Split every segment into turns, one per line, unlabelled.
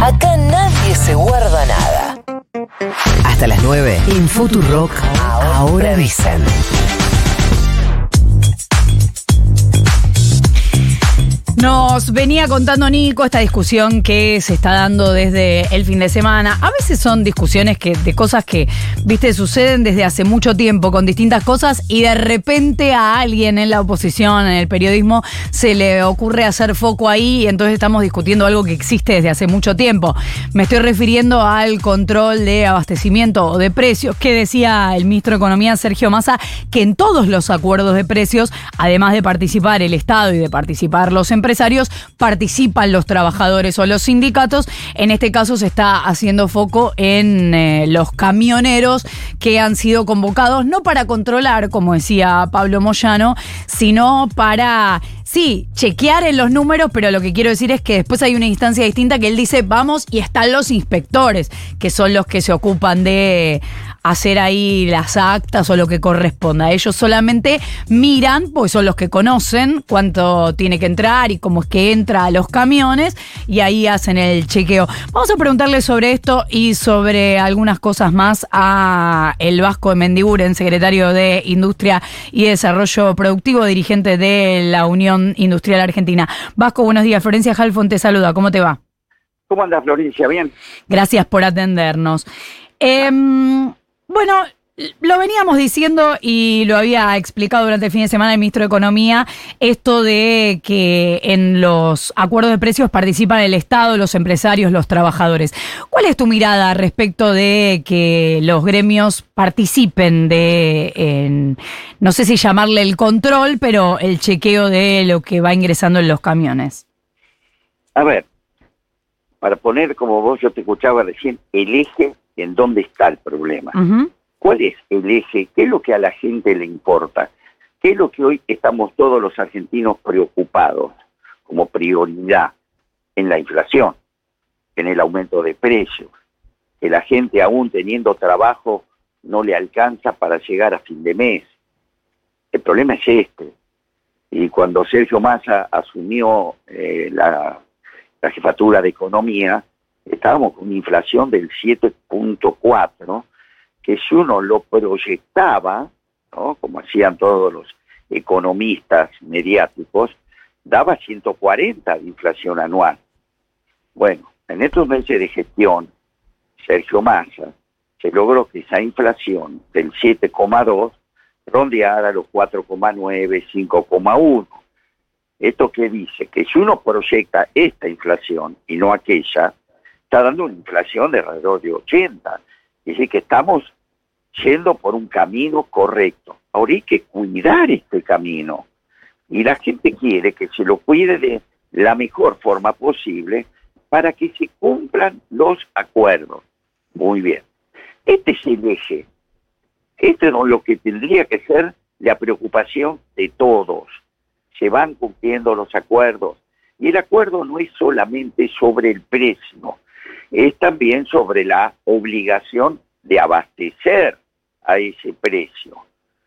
Acá nadie se guarda nada.
Hasta las 9 en Futurock. Ahora dicen.
Nos venía contando Nico esta discusión que se está dando desde el fin de semana. A veces son discusiones que, de cosas que, viste, suceden desde hace mucho tiempo con distintas cosas y de repente a alguien en la oposición, en el periodismo, se le ocurre hacer foco ahí y entonces estamos discutiendo algo que existe desde hace mucho tiempo. Me estoy refiriendo al control de abastecimiento o de precios que decía el ministro de Economía Sergio Massa que en todos los acuerdos de precios, además de participar el Estado y de participar los empresarios, participan los trabajadores o los sindicatos. En este caso se está haciendo foco en eh, los camioneros que han sido convocados no para controlar, como decía Pablo Moyano, sino para sí, chequear en los números, pero lo que quiero decir es que después hay una instancia distinta que él dice, vamos, y están los inspectores, que son los que se ocupan de hacer ahí las actas o lo que corresponda. Ellos solamente miran, pues son los que conocen cuánto tiene que entrar y cómo es que entra a los camiones y ahí hacen el chequeo. Vamos a preguntarle sobre esto y sobre algunas cosas más a el Vasco de Mendiguren, secretario de Industria y Desarrollo Productivo, dirigente de la Unión Industrial Argentina. Vasco, buenos días. Florencia Halfon te saluda. ¿Cómo te va?
¿Cómo andas, Florencia? Bien.
Gracias por atendernos. Eh, bueno, lo veníamos diciendo y lo había explicado durante el fin de semana el ministro de Economía, esto de que en los acuerdos de precios participan el Estado, los empresarios, los trabajadores. ¿Cuál es tu mirada respecto de que los gremios participen de, no sé si llamarle el control, pero el chequeo de lo que va ingresando en los camiones?
A ver, para poner como vos, yo te escuchaba recién, el eje en dónde está el problema. ¿Cuál es el eje? ¿Qué es lo que a la gente le importa? ¿Qué es lo que hoy estamos todos los argentinos preocupados como prioridad en la inflación, en el aumento de precios? Que la gente aún teniendo trabajo no le alcanza para llegar a fin de mes. El problema es este. Y cuando Sergio Massa asumió eh, la, la jefatura de economía, estábamos con una inflación del 7.4, que si uno lo proyectaba, como hacían todos los economistas mediáticos, daba 140 de inflación anual. Bueno, en estos meses de gestión, Sergio Massa se logró que esa inflación del 7,2 rondeara los 4,9, 5,1. ¿Esto qué dice? Que si uno proyecta esta inflación y no aquella, está dando una inflación de alrededor de 80. Es decir, que estamos yendo por un camino correcto. Ahora hay que cuidar este camino. Y la gente quiere que se lo cuide de la mejor forma posible para que se cumplan los acuerdos. Muy bien. Este es el eje. Este es lo que tendría que ser la preocupación de todos. Se van cumpliendo los acuerdos. Y el acuerdo no es solamente sobre el precio, es también sobre la obligación de abastecer a ese precio.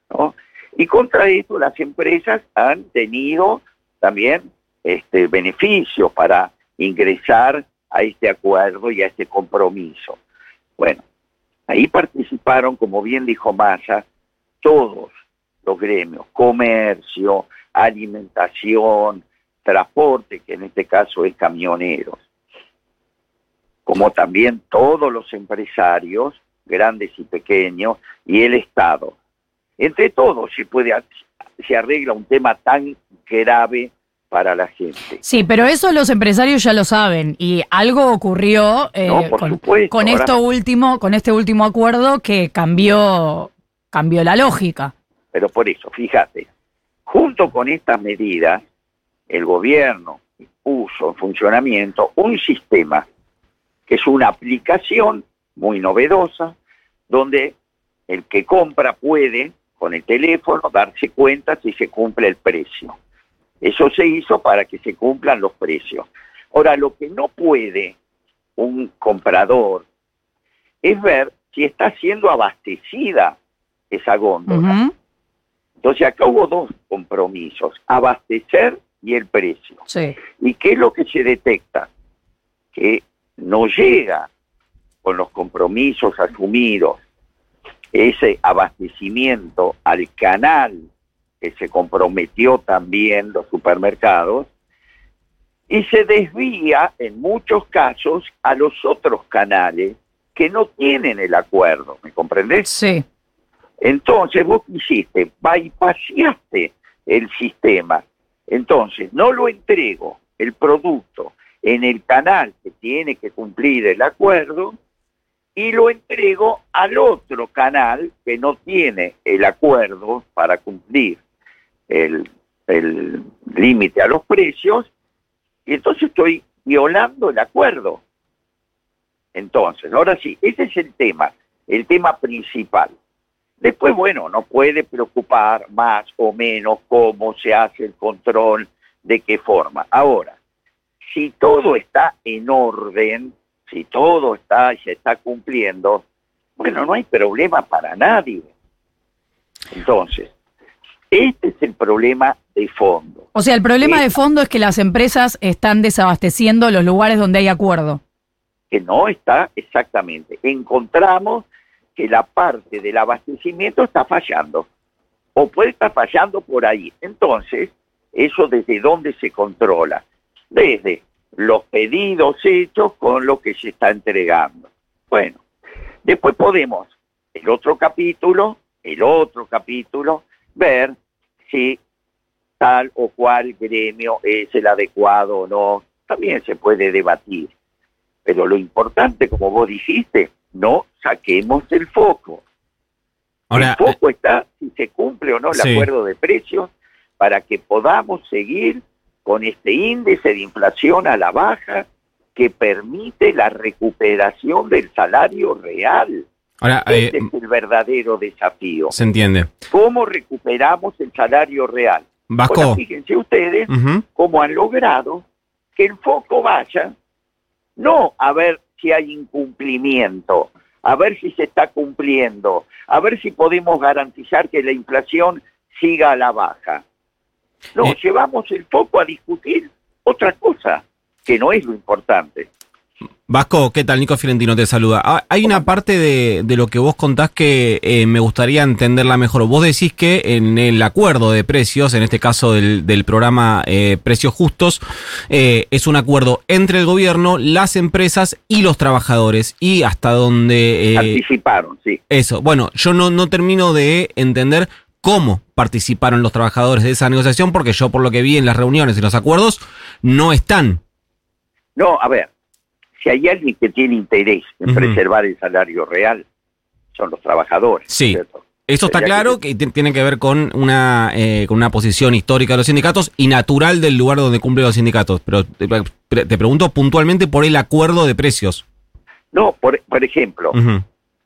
¿no? Y contra esto las empresas han tenido también este, beneficios para ingresar a este acuerdo y a este compromiso. Bueno, ahí participaron, como bien dijo Massa, todos los gremios, comercio, alimentación, transporte, que en este caso es camioneros como también todos los empresarios, grandes y pequeños, y el Estado. Entre todos se puede se arregla un tema tan grave para la gente.
Sí, pero eso los empresarios ya lo saben y algo ocurrió eh, con, esto último, con este último acuerdo que cambió cambió la lógica.
Pero por eso, fíjate, junto con estas medidas, el gobierno puso en funcionamiento un sistema es una aplicación muy novedosa donde el que compra puede con el teléfono darse cuenta si se cumple el precio. Eso se hizo para que se cumplan los precios. Ahora, lo que no puede un comprador es ver si está siendo abastecida esa góndola. Entonces acá hubo dos compromisos, abastecer y el precio. ¿Y qué es lo que se detecta? Que no llega con los compromisos asumidos ese abastecimiento al canal que se comprometió también los supermercados, y se desvía en muchos casos a los otros canales que no tienen el acuerdo, ¿me comprendés?
Sí.
Entonces vos hiciste, bypaseaste el sistema. Entonces, no lo entrego el producto en el canal que tiene que cumplir el acuerdo y lo entrego al otro canal que no tiene el acuerdo para cumplir el límite a los precios y entonces estoy violando el acuerdo. Entonces, ahora sí, ese es el tema, el tema principal. Después, bueno, no puede preocupar más o menos cómo se hace el control, de qué forma. Ahora, si todo está en orden, si todo está y se está cumpliendo, bueno, no hay problema para nadie. Entonces, este es el problema de fondo.
O sea, el problema de fondo es que las empresas están desabasteciendo los lugares donde hay acuerdo.
Que no está exactamente. Encontramos que la parte del abastecimiento está fallando. O puede estar fallando por ahí. Entonces, ¿eso desde dónde se controla? Desde los pedidos hechos con lo que se está entregando. Bueno, después podemos, el otro capítulo, el otro capítulo, ver si tal o cual gremio es el adecuado o no, también se puede debatir. Pero lo importante, como vos dijiste, no saquemos el foco. el foco está si se cumple o no el acuerdo de precios para que podamos seguir con este índice de inflación a la baja que permite la recuperación del salario real. Ahora, este eh, es el verdadero desafío.
Se entiende.
¿Cómo recuperamos el salario real?
Vasco.
fíjense ustedes cómo han logrado que el foco vaya no a ver si hay incumplimiento, a ver si se está cumpliendo, a ver si podemos garantizar que la inflación siga a la baja. No, eh. llevamos el foco a discutir otra cosa, que no es lo importante.
Vasco, ¿qué tal? Nico Fiorentino te saluda. Ah, hay una parte de, lo que vos contás que eh, me gustaría entenderla mejor. Vos decís que en el acuerdo de precios, en este caso del, programa eh, Precios Justos, eh, es un acuerdo entre el gobierno, las empresas y los trabajadores. Y hasta donde...
Participaron, sí.
Eso. Bueno, yo no, no termino de entender cómo participaron los trabajadores de esa negociación, porque yo por lo que vi en las reuniones y los acuerdos, no están.
No, a ver, si hay alguien que tiene interés en preservar el salario real, son los trabajadores.
Sí. Eso está claro que tiene que ver con una, eh, con una posición histórica de los sindicatos y natural del lugar donde cumplen los sindicatos. Pero te, pregunto puntualmente por el acuerdo de precios.
No, por, por ejemplo,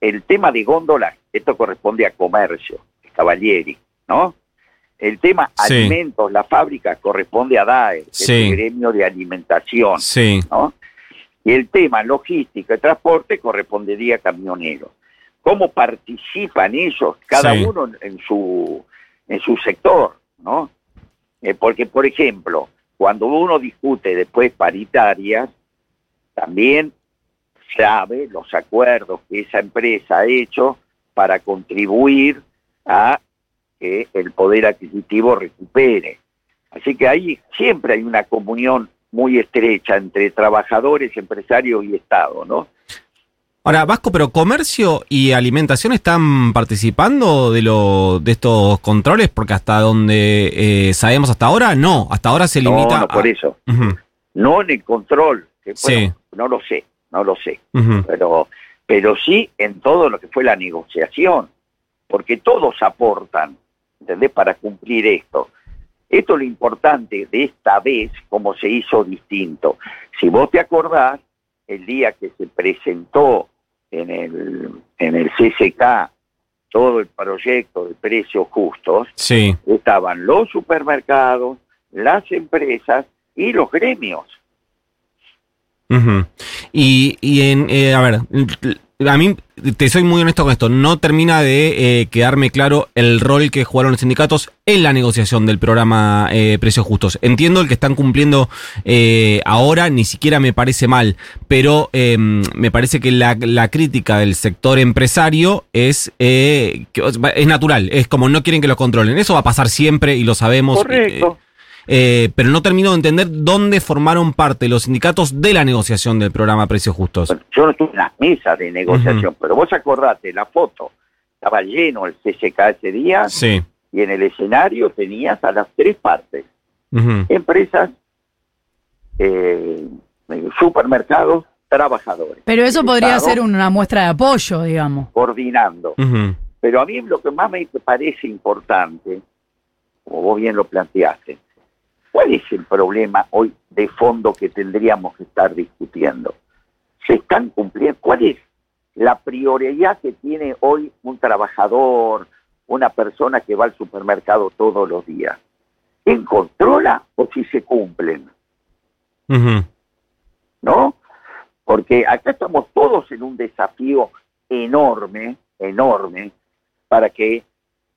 el tema de góndolas, esto corresponde a comercio, Cavalieri, ¿no? El tema alimentos, la fábrica, corresponde a DAE, el gremio de alimentación,
sí.
¿no? Y el tema logística y transporte correspondería a camioneros. ¿Cómo participan ellos, cada uno en su, en su sector? ¿no? Eh, porque, por ejemplo, cuando uno discute después paritarias, también sabe los acuerdos que esa empresa ha hecho para contribuir a que el poder adquisitivo recupere. Así que ahí siempre hay una comunión muy estrecha entre trabajadores, empresarios y Estado, ¿no?
Ahora, Vasco, pero comercio y alimentación están participando de lo de estos controles porque hasta donde eh, sabemos hasta ahora no, hasta ahora se limita.
No, por eso. No en el control, sí. no lo sé, no lo sé, pero pero sí en todo lo que fue la negociación, porque todos aportan, ¿entendés? Para cumplir esto. Esto es lo importante de esta vez, como se hizo distinto. Si vos te acordás, el día que se presentó en el, en el CCK todo el proyecto de precios justos, estaban los supermercados, las empresas y los gremios.
y, y, en, eh, a ver, a mí, te soy muy honesto con esto, no termina de eh, quedarme claro el rol que jugaron los sindicatos en la negociación del programa eh, Precios Justos. Entiendo el que están cumpliendo eh, ahora, ni siquiera me parece mal, pero em, me parece que la, la, crítica del sector empresario es, que, es natural, es como no quieren que lo controlen. Eso va a pasar siempre y lo sabemos.
Correcto.
Eh, pero no termino de entender dónde formaron parte los sindicatos de la negociación del programa Precios Justos.
yo no estuve en las mesas de negociación, pero vos acordate, la foto, estaba lleno el CSK ese día,
sí.
y en el escenario tenías a las tres partes, empresas, eh, supermercados, trabajadores.
Pero eso podría ser una muestra de apoyo, digamos.
Coordinando. Pero a mí lo que más me parece importante, como vos bien lo planteaste, ¿Cuál es el problema hoy de fondo que tendríamos que estar discutiendo? ¿Se están cumpliendo? ¿Cuál es la prioridad que tiene hoy un trabajador, una persona que va al supermercado todos los días? ¿Quién controla o si se cumplen? ¿No? Porque acá estamos todos en un desafío enorme, enorme, para que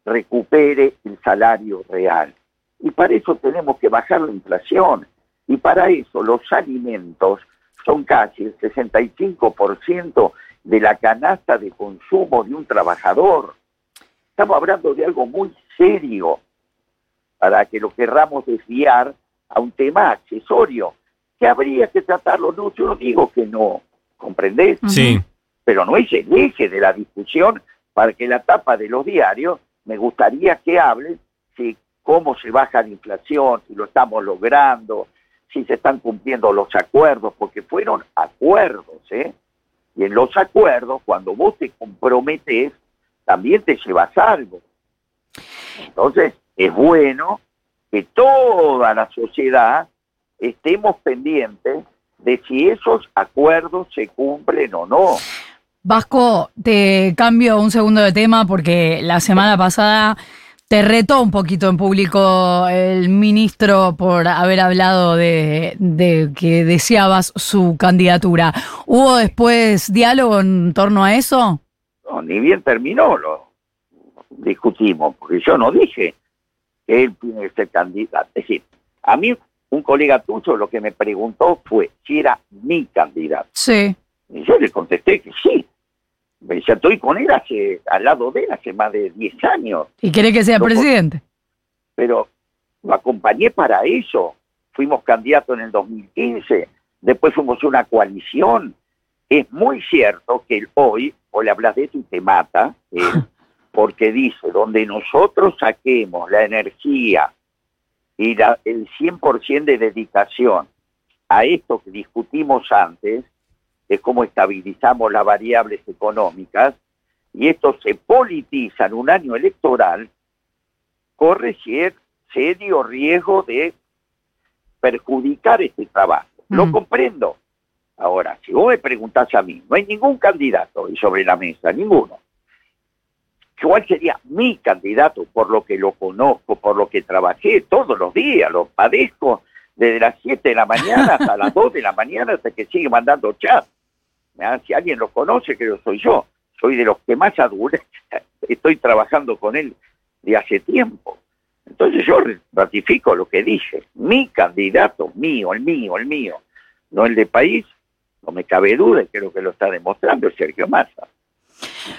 recupere el salario real. Y para eso tenemos que bajar la inflación. Y para eso los alimentos son casi el 65% de la canasta de consumo de un trabajador. Estamos hablando de algo muy serio para que lo querramos desviar a un tema accesorio, que habría que tratarlo. No, yo no digo que no, ¿comprendés?
Sí.
Pero no es el eje de la discusión para que la tapa de los diarios me gustaría que hable si cómo se baja la inflación, si lo estamos logrando, si se están cumpliendo los acuerdos, porque fueron acuerdos, ¿eh? Y en los acuerdos, cuando vos te comprometes, también te llevas algo. Entonces, es bueno que toda la sociedad estemos pendientes de si esos acuerdos se cumplen o no.
Vasco, te cambio un segundo de tema porque la semana pasada te retó un poquito en público el ministro por haber hablado de, que deseabas su candidatura. ¿Hubo después diálogo en torno a eso?
No, ni bien terminó, lo discutimos, porque yo no dije que él tiene que ser candidato. Es decir, a mí un colega tuyo lo que me preguntó fue si era mi candidato.
Sí.
Y yo le contesté que sí. Ya estoy con él hace, al lado de él hace más de 10 años.
¿Y quiere que sea presidente?
Pero lo acompañé para eso. Fuimos candidatos en el 2015, después fuimos una coalición. Es muy cierto que hoy, o le hablas de esto y te mata, eh, porque dice, donde nosotros saquemos la energía y la, el 100% de dedicación a esto que discutimos antes, es cómo estabilizamos las variables económicas, y esto se politiza en un año electoral, corre serio riesgo de perjudicar este trabajo. Lo mm. comprendo. Ahora, si vos me preguntás a mí, no hay ningún candidato hoy sobre la mesa, ninguno. ¿Cuál sería mi candidato por lo que lo conozco, por lo que trabajé todos los días? Lo padezco desde las 7 de la mañana hasta las 2 de la mañana hasta que sigue mandando chat. Si alguien lo conoce, que lo soy yo. Soy de los que más adultos estoy trabajando con él de hace tiempo. Entonces yo ratifico lo que dije. Mi candidato, mío, el mío, el mío, no el de país, no me cabe duda, y creo que lo está demostrando Sergio Massa.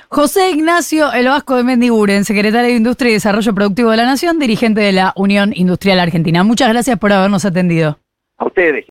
José Ignacio El Vasco de Mendiguren, secretario de Industria y Desarrollo Productivo de la Nación, dirigente de la Unión Industrial Argentina. Muchas gracias por habernos atendido.
A ustedes.